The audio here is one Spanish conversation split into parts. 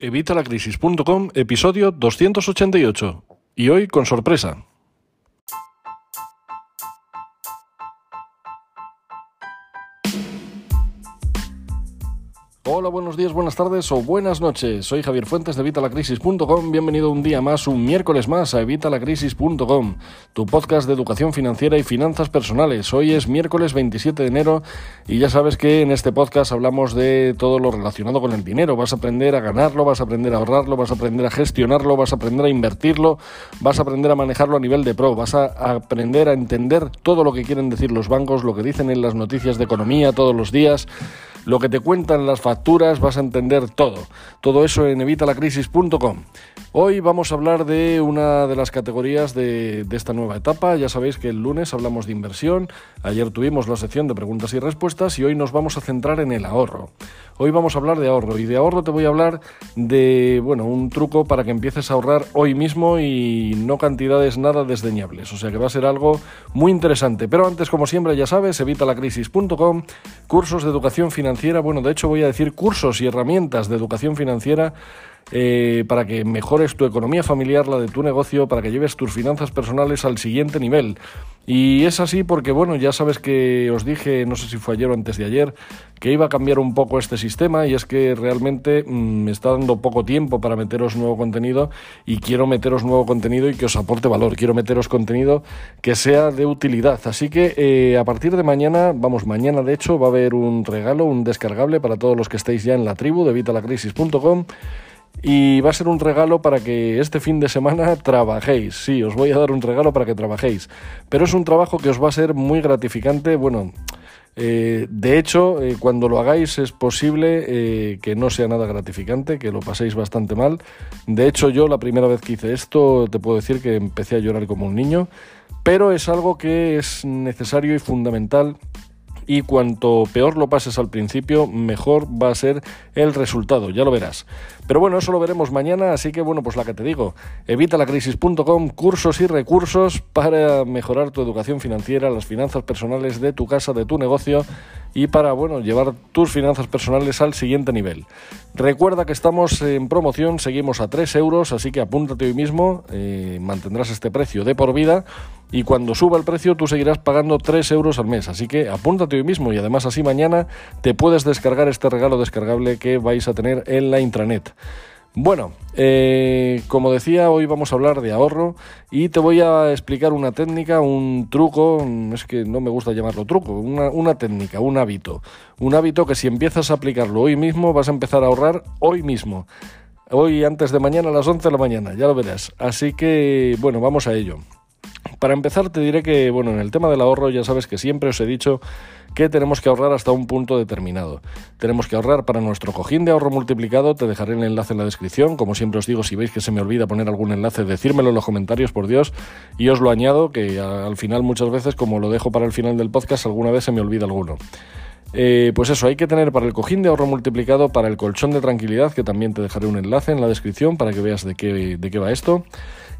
Evitalacrisis.com, episodio 288. Y hoy con sorpresa. Hola, buenos días, buenas tardes o buenas noches. Soy Javier Fuentes de Evitalacrisis.com. Bienvenido un día más, un miércoles más a Evitalacrisis.com, tu podcast de educación financiera y finanzas personales. Hoy es miércoles 27 de enero y ya sabes que en este podcast hablamos de todo lo relacionado con el dinero. Vas a aprender a ganarlo, vas a aprender a ahorrarlo, vas a aprender a gestionarlo, vas a aprender a invertirlo, vas a aprender a manejarlo a nivel de pro, vas a aprender a entender todo lo que quieren decir los bancos, lo que dicen en las noticias de economía todos los días lo que te cuentan las facturas, vas a entender todo. Todo eso en evitalacrisis.com. Hoy vamos a hablar de una de las categorías de, esta nueva etapa. Ya sabéis que el lunes hablamos de inversión, ayer tuvimos la sección de preguntas y respuestas y hoy nos vamos a centrar en el ahorro. Hoy vamos a hablar de ahorro y de ahorro te voy a hablar de, bueno, un truco para que empieces a ahorrar hoy mismo y no cantidades nada desdeñables. O sea que va a ser algo muy interesante. Pero antes, como siempre, ya sabes, evitalacrisis.com, cursos de educación financiera. Bueno, de hecho voy a decir cursos y herramientas de educación financiera eh, para que mejores tu economía familiar, la de tu negocio, para que lleves tus finanzas personales al siguiente nivel. Y es así porque, bueno, ya sabes que os dije, no sé si fue ayer o antes de ayer, que iba a cambiar un poco este sistema y es que realmente mm, me está dando poco tiempo para meteros nuevo contenido y quiero meteros nuevo contenido y que os aporte valor, quiero meteros contenido que sea de utilidad. Así que eh, a partir de mañana, vamos, mañana de hecho va a haber un regalo, un descargable para todos los que estéis ya en la tribu de vitalacrisis.com y va a ser un regalo para que este fin de semana trabajéis. Sí, os voy a dar un regalo para que trabajéis. Pero es un trabajo que os va a ser muy gratificante. Bueno, eh, de hecho, eh, cuando lo hagáis es posible eh, que no sea nada gratificante, que lo paséis bastante mal. De hecho, yo la primera vez que hice esto, te puedo decir que empecé a llorar como un niño. Pero es algo que es necesario y fundamental y cuanto peor lo pases al principio, mejor va a ser el resultado, ya lo verás. Pero bueno, eso lo veremos mañana, así que bueno, pues la que te digo, evitalacrisis.com, cursos y recursos para mejorar tu educación financiera, las finanzas personales de tu casa, de tu negocio y para bueno, llevar tus finanzas personales al siguiente nivel. Recuerda que estamos en promoción, seguimos a 3 euros, así que apúntate hoy mismo, eh, mantendrás este precio de por vida y cuando suba el precio tú seguirás pagando 3 euros al mes. Así que apúntate hoy mismo y además así mañana te puedes descargar este regalo descargable que vais a tener en la intranet. Bueno, eh, como decía, hoy vamos a hablar de ahorro y te voy a explicar una técnica, un truco, es que no me gusta llamarlo truco, una, una, técnica, un hábito. Un hábito que si empiezas a aplicarlo hoy mismo vas a empezar a ahorrar hoy mismo. Hoy antes de mañana a las 11 de la mañana, ya lo verás. Así que, bueno, vamos a ello. Para empezar te diré que, bueno, en el tema del ahorro ya sabes que siempre os he dicho que tenemos que ahorrar hasta un punto determinado. Tenemos que ahorrar para nuestro cojín de ahorro multiplicado, te dejaré el enlace en la descripción, como siempre os digo, si veis que se me olvida poner algún enlace, decírmelo en los comentarios, por Dios, y os lo añado, que al final muchas veces, como lo dejo para el final del podcast, alguna vez se me olvida alguno. Eh, pues eso, hay que tener para el cojín de ahorro multiplicado, para el colchón de tranquilidad, que también te dejaré un enlace en la descripción para que veas de qué, de qué va esto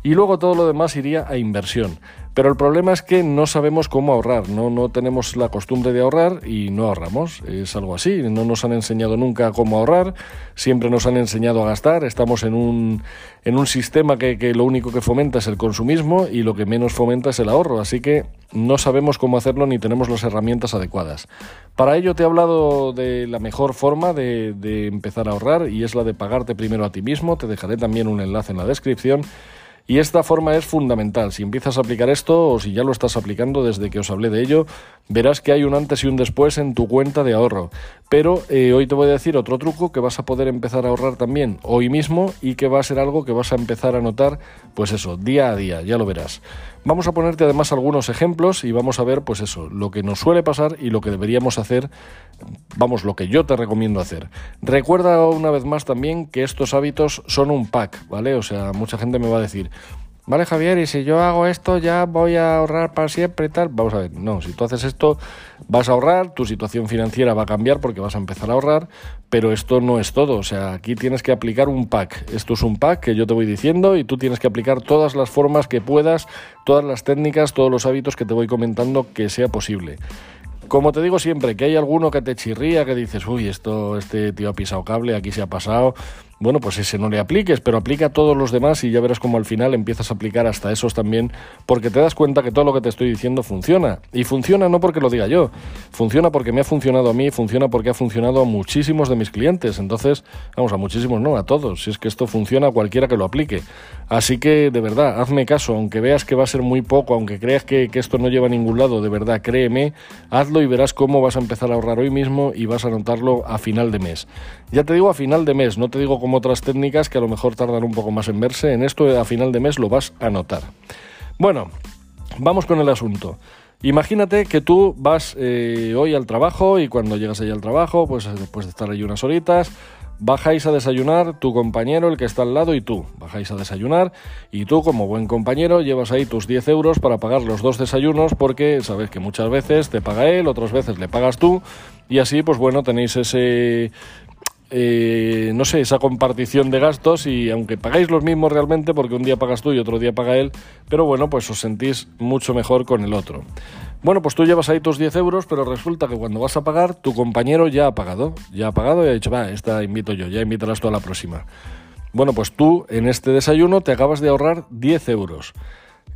y luego todo lo demás iría a inversión. Pero el problema es que no sabemos cómo ahorrar, no, no tenemos la costumbre de ahorrar y no ahorramos. Es algo así, no nos han enseñado nunca cómo ahorrar, siempre nos han enseñado a gastar, estamos en un, en un sistema que, que lo único que fomenta es el consumismo y lo que menos fomenta es el ahorro, así que no sabemos cómo hacerlo ni tenemos las herramientas adecuadas. Para ello te he hablado de la mejor forma de, de empezar a ahorrar y es la de pagarte primero a ti mismo, te dejaré también un enlace en la descripción. Y esta forma es fundamental. Si empiezas a aplicar esto o si ya lo estás aplicando desde que os hablé de ello, verás que hay un antes y un después en tu cuenta de ahorro. Pero eh, hoy te voy a decir otro truco que vas a poder empezar a ahorrar también hoy mismo y que va a ser algo que vas a empezar a notar, pues eso, día a día, ya lo verás. Vamos a ponerte además algunos ejemplos y vamos a ver, pues eso, lo que nos suele pasar y lo que deberíamos hacer, vamos, lo que yo te recomiendo hacer. Recuerda una vez más también que estos hábitos son un pack, ¿vale? O sea, mucha gente me va a decir, Vale, Javier, y si yo hago esto ya voy a ahorrar para siempre y tal. Vamos a ver, no, si tú haces esto vas a ahorrar, tu situación financiera va a cambiar porque vas a empezar a ahorrar, pero esto no es todo. O sea, aquí tienes que aplicar un pack. Esto es un pack que yo te voy diciendo y tú tienes que aplicar todas las formas que puedas, todas las técnicas, todos los hábitos que te voy comentando que sea posible. Como te digo siempre, que hay alguno que te chirría, que dices, uy, esto, este tío ha pisado cable, aquí se ha pasado. Bueno, pues ese no le apliques, pero aplica a todos los demás y ya verás como al final empiezas a aplicar hasta esos también, porque te das cuenta que todo lo que te estoy diciendo funciona. Y funciona no porque lo diga yo, funciona porque me ha funcionado a mí, funciona porque ha funcionado a muchísimos de mis clientes. Entonces, vamos, a muchísimos no, a todos. Si es que esto funciona a cualquiera que lo aplique. Así que, de verdad, hazme caso, aunque veas que va a ser muy poco, aunque creas que, esto no lleva a ningún lado, de verdad, créeme, hazlo y verás cómo vas a empezar a ahorrar hoy mismo y vas a notarlo a final de mes. Ya te digo a final de mes, no te digo como otras técnicas que a lo mejor tardan un poco más en verse, en esto a final de mes lo vas a notar. Bueno, vamos con el asunto. Imagínate que tú vas eh, hoy al trabajo y cuando llegas allí al trabajo, pues después de estar ahí unas horitas, bajáis a desayunar tu compañero, el que está al lado, y tú. Bajáis a desayunar y tú, como buen compañero, llevas ahí tus 10 euros para pagar los dos desayunos porque sabes que muchas veces te paga él, otras veces le pagas tú, y así, pues bueno, tenéis ese eh, no sé, esa compartición de gastos y aunque pagáis los mismos realmente, porque un día pagas tú y otro día paga él, pero bueno, pues os sentís mucho mejor con el otro. Bueno, pues tú llevas ahí tus 10 euros, pero resulta que cuando vas a pagar, tu compañero ya ha pagado, ya ha pagado y ha dicho, va, esta invito yo, ya invitarás tú a la próxima. Bueno, pues tú en este desayuno te acabas de ahorrar 10 euros.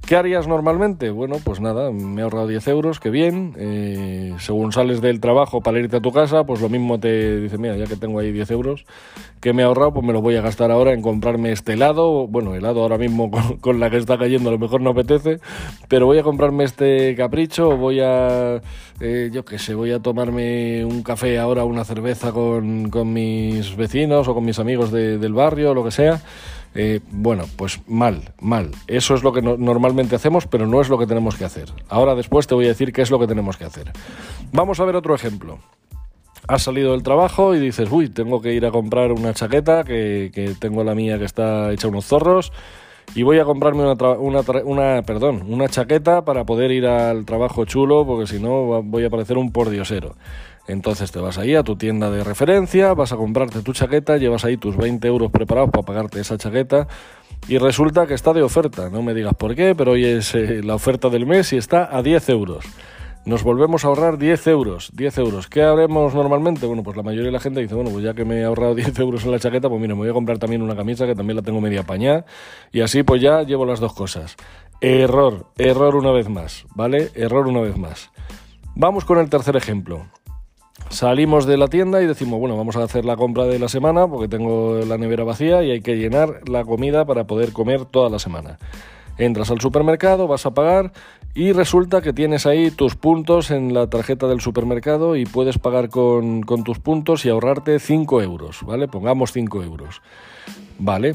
¿Qué harías normalmente? Bueno, pues nada, me he ahorrado 10 euros, qué bien. Eh, según sales del trabajo para irte a tu casa, pues lo mismo te dice, mira, ya que tengo ahí 10 euros que me he ahorrado, pues me lo voy a gastar ahora en comprarme este helado. Bueno, helado ahora mismo con, la que está cayendo a lo mejor no apetece, pero voy a comprarme este capricho, voy a, eh, yo qué sé, voy a tomarme un café ahora, una cerveza con, con mis vecinos o con mis amigos del barrio, lo que sea. Eh, bueno, pues mal, mal. Eso es lo que normalmente hacemos, pero no es lo que tenemos que hacer. Ahora después te voy a decir qué es lo que tenemos que hacer. Vamos a ver otro ejemplo. Has salido del trabajo y dices, uy, tengo que ir a comprar una chaqueta, que, tengo la mía que está hecha unos zorros, y voy a comprarme una, una, una, perdón, una chaqueta para poder ir al trabajo chulo, porque si no voy a parecer un pordiosero. Entonces te vas ahí a tu tienda de referencia, vas a comprarte tu chaqueta, llevas ahí tus 20 euros preparados para pagarte esa chaqueta y resulta que está de oferta. No me digas por qué, pero hoy es eh, la oferta del mes y está a 10 euros. Nos volvemos a ahorrar 10 euros. 10 euros. ¿Qué haremos normalmente? Bueno, pues la mayoría de la gente dice, bueno, pues ya que me he ahorrado 10 euros en la chaqueta, pues mira, me voy a comprar también una camisa que también la tengo media pañada y así pues ya llevo las dos cosas. Error, error una vez más, ¿vale? Error una vez más. Vamos con el tercer ejemplo. Salimos de la tienda y decimos, bueno, vamos a hacer la compra de la semana porque tengo la nevera vacía y hay que llenar la comida para poder comer toda la semana. Entras al supermercado, vas a pagar y resulta que tienes ahí tus puntos en la tarjeta del supermercado y puedes pagar con, con tus puntos y ahorrarte 5 euros, ¿vale? Pongamos 5 euros. Vale,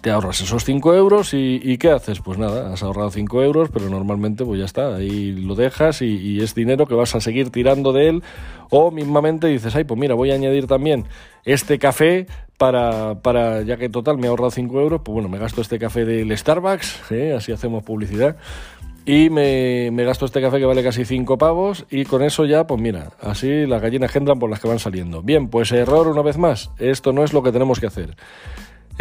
te ahorras esos 5 euros y, ¿qué haces? Pues nada, has ahorrado 5 euros, pero normalmente pues ya está, ahí lo dejas y, es dinero que vas a seguir tirando de él o mismamente dices, ay, pues mira, voy a añadir también este café para, para ya que total me he ahorrado 5 euros, pues bueno, me gasto este café del Starbucks, ¿eh? así hacemos publicidad. Y me, me, gasto este café que vale casi 5 pavos y con eso ya, pues mira, así las gallinas entran por las que van saliendo. Bien, pues error una vez más, esto no es lo que tenemos que hacer.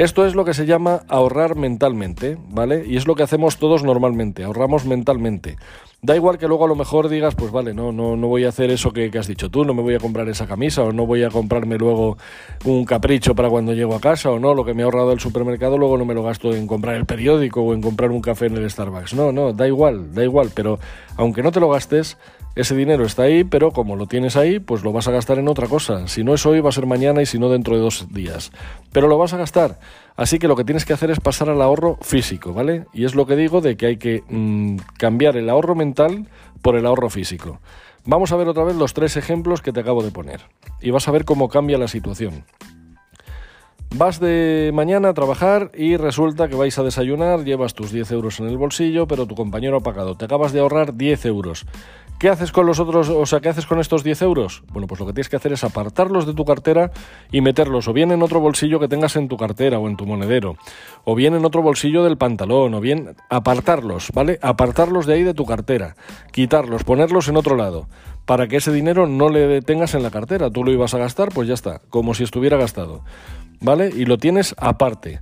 Esto es lo que se llama ahorrar mentalmente, ¿vale? Y es lo que hacemos todos normalmente, ahorramos mentalmente. Da igual que luego a lo mejor digas, pues vale, no, no, no voy a hacer eso que, has dicho tú, no me voy a comprar esa camisa o no voy a comprarme luego un capricho para cuando llego a casa o no, lo que me he ahorrado del supermercado luego no me lo gasto en comprar el periódico o en comprar un café en el Starbucks. No, no, da igual, da igual, pero aunque no te lo gastes, ese dinero está ahí, pero como lo tienes ahí, pues lo vas a gastar en otra cosa. Si no es hoy, va a ser mañana y si no dentro de dos días. Pero lo vas a gastar. Así que lo que tienes que hacer es pasar al ahorro físico, ¿vale? Y es lo que digo de que hay que mm, cambiar el ahorro mental por el ahorro físico. Vamos a ver otra vez los tres ejemplos que te acabo de poner. Y vas a ver cómo cambia la situación. Vas de mañana a trabajar y resulta que vais a desayunar, llevas tus 10 euros en el bolsillo, pero tu compañero ha pagado. Te acabas de ahorrar 10 euros. ¿Qué haces con los otros, o sea, qué haces con estos 10 euros? Bueno, pues lo que tienes que hacer es apartarlos de tu cartera y meterlos o bien en otro bolsillo que tengas en tu cartera o en tu monedero, o bien en otro bolsillo del pantalón, o bien apartarlos, ¿vale? Apartarlos de ahí de tu cartera, quitarlos, ponerlos en otro lado, para que ese dinero no le detengas en la cartera. Tú lo ibas a gastar, pues ya está, como si estuviera gastado, ¿vale? Y lo tienes aparte.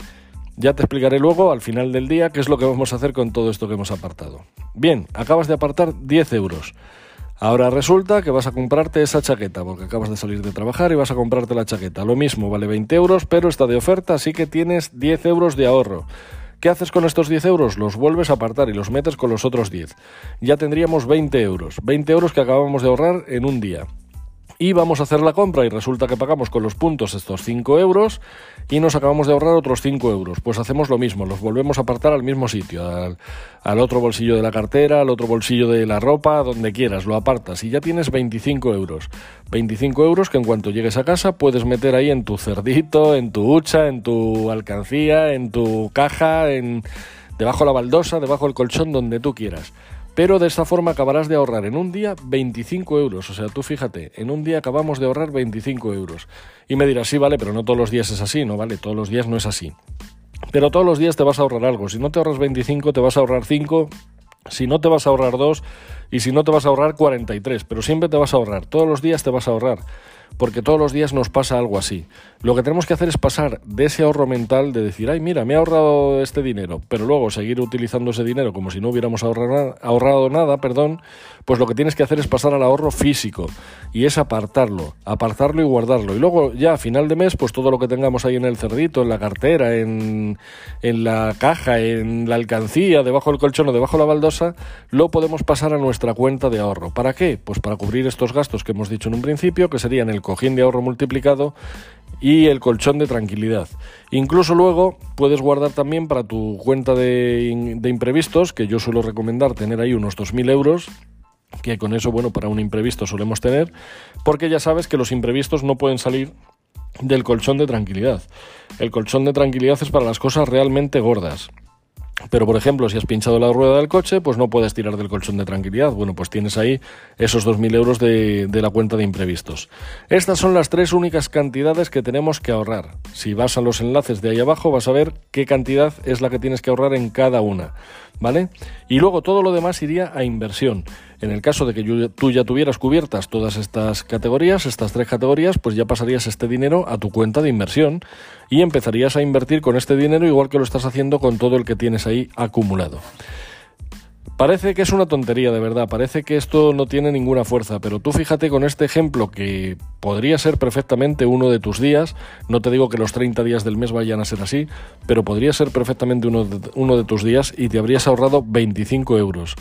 Ya te explicaré luego, al final del día, qué es lo que vamos a hacer con todo esto que hemos apartado. Bien, acabas de apartar 10 euros. Ahora resulta que vas a comprarte esa chaqueta, porque acabas de salir de trabajar y vas a comprarte la chaqueta. Lo mismo, vale 20 euros, pero está de oferta, así que tienes 10 euros de ahorro. ¿Qué haces con estos 10 euros? Los vuelves a apartar y los metes con los otros 10. Ya tendríamos 20 euros. 20 euros que acabamos de ahorrar en un día y vamos a hacer la compra y resulta que pagamos con los puntos estos 5 euros y nos acabamos de ahorrar otros 5 euros. Pues hacemos lo mismo, los volvemos a apartar al mismo sitio, al, otro bolsillo de la cartera, al otro bolsillo de la ropa, donde quieras, lo apartas y ya tienes 25 euros. 25 euros que en cuanto llegues a casa puedes meter ahí en tu cerdito, en tu hucha, en tu alcancía, en tu caja, en debajo de la baldosa, debajo del colchón, donde tú quieras. Pero de esta forma acabarás de ahorrar en un día 25 euros. O sea, tú fíjate, en un día acabamos de ahorrar 25 euros. Y me dirás, sí, vale, pero no todos los días es así, ¿no? Vale, todos los días no es así. Pero todos los días te vas a ahorrar algo. Si no te ahorras 25, te vas a ahorrar 5. Si no te vas a ahorrar 2 y si no te vas a ahorrar 43, pero siempre te vas a ahorrar, todos los días te vas a ahorrar porque todos los días nos pasa algo así. Lo que tenemos que hacer es pasar de ese ahorro mental de decir, ay, mira, me he ahorrado este dinero, pero luego seguir utilizando ese dinero como si no hubiéramos ahorrado, ahorrado nada, perdón, pues lo que tienes que hacer es pasar al ahorro físico y es apartarlo, apartarlo y guardarlo. Y luego ya a final de mes, pues todo lo que tengamos ahí en el cerdito, en la cartera, en, en la caja, en la alcancía, debajo del colchón o debajo de la baldosa, lo podemos pasar a nuestra cuenta de ahorro. ¿Para qué? Pues para cubrir estos gastos que hemos dicho en un principio, que serían el cojín de ahorro multiplicado y el colchón de tranquilidad. Incluso luego puedes guardar también para tu cuenta de, de imprevistos, que yo suelo recomendar tener ahí unos 2.000 euros, que con eso, bueno, para un imprevisto solemos tener, porque ya sabes que los imprevistos no pueden salir del colchón de tranquilidad. El colchón de tranquilidad es para las cosas realmente gordas. Pero, por ejemplo, si has pinchado la rueda del coche, pues no puedes tirar del colchón de tranquilidad. Bueno, pues tienes ahí esos 2.000 euros de, de, la cuenta de imprevistos. Estas son las tres únicas cantidades que tenemos que ahorrar. Si vas a los enlaces de ahí abajo, vas a ver qué cantidad es la que tienes que ahorrar en cada una. ¿Vale? Y luego todo lo demás iría a inversión. En el caso de que tú ya tuvieras cubiertas todas estas categorías, estas tres categorías, pues ya pasarías este dinero a tu cuenta de inversión y empezarías a invertir con este dinero igual que lo estás haciendo con todo el que tienes ahí acumulado. Parece que es una tontería, de verdad, parece que esto no tiene ninguna fuerza, pero tú fíjate con este ejemplo que podría ser perfectamente uno de tus días, no te digo que los 30 días del mes vayan a ser así, pero podría ser perfectamente uno de, uno de tus días y te habrías ahorrado 25 euros.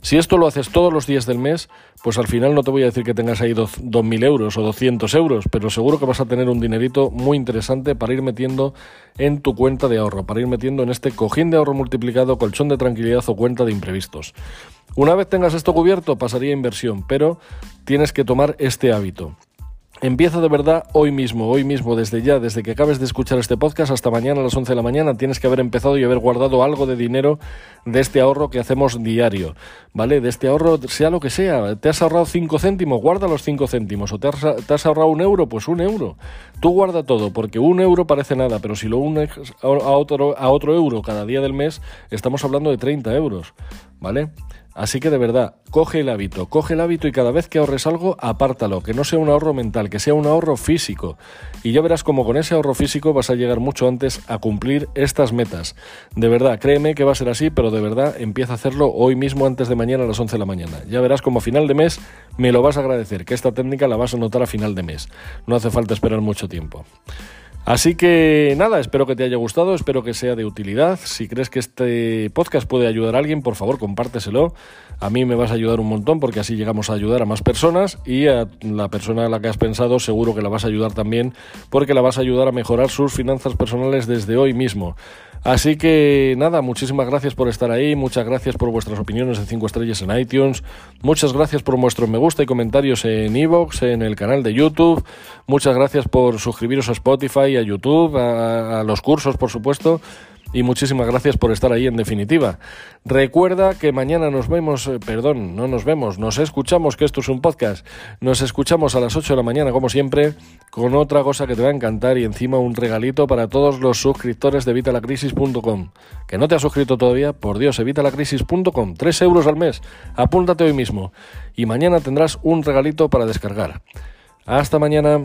Si esto lo haces todos los días del mes, pues al final no te voy a decir que tengas ahí 2.000 euros o 200 euros, pero seguro que vas a tener un dinerito muy interesante para ir metiendo en tu cuenta de ahorro, para ir metiendo en este cojín de ahorro multiplicado, colchón de tranquilidad o cuenta de imprevistos. Una vez tengas esto cubierto, pasaría a inversión, pero tienes que tomar este hábito. Empieza de verdad hoy mismo, hoy mismo, desde ya, desde que acabes de escuchar este podcast hasta mañana a las 11 de la mañana, tienes que haber empezado y haber guardado algo de dinero de este ahorro que hacemos diario, ¿vale? De este ahorro, sea lo que sea, te has ahorrado 5 céntimos, guarda los 5 céntimos, o te has, ahorrado un euro, pues un euro. Tú guarda todo, porque un euro parece nada, pero si lo unes a otro, euro cada día del mes, estamos hablando de 30 euros, ¿vale? Así que de verdad, coge el hábito, coge el hábito y cada vez que ahorres algo, apártalo, que no sea un ahorro mental, que sea un ahorro físico. Y ya verás como con ese ahorro físico vas a llegar mucho antes a cumplir estas metas. De verdad, créeme que va a ser así, pero de verdad empieza a hacerlo hoy mismo antes de mañana a las 11 de la mañana. Ya verás como a final de mes me lo vas a agradecer, que esta técnica la vas a notar a final de mes. No hace falta esperar mucho tiempo. Así que nada, espero que te haya gustado, espero que sea de utilidad. Si crees que este podcast puede ayudar a alguien, por favor, compárteselo. A mí me vas a ayudar un montón porque así llegamos a ayudar a más personas y a la persona a la que has pensado seguro que la vas a ayudar también porque la vas a ayudar a mejorar sus finanzas personales desde hoy mismo. Así que nada, muchísimas gracias por estar ahí, muchas gracias por vuestras opiniones en 5 estrellas en iTunes, muchas gracias por vuestros me gusta y comentarios en iVoox, en el canal de YouTube, muchas gracias por suscribiros a A YouTube, a, los cursos por supuesto y muchísimas gracias por estar ahí en definitiva. Recuerda que mañana nos vemos, eh, perdón, no nos vemos, nos escuchamos, que esto es un podcast, nos escuchamos a las 8 de la mañana como siempre con otra cosa que te va a encantar y encima un regalito para todos los suscriptores de evitalacrisis.com. Que no te has suscrito todavía, por Dios, evitalacrisis.com, 3 euros al mes, apúntate hoy mismo y mañana tendrás un regalito para descargar. Hasta mañana.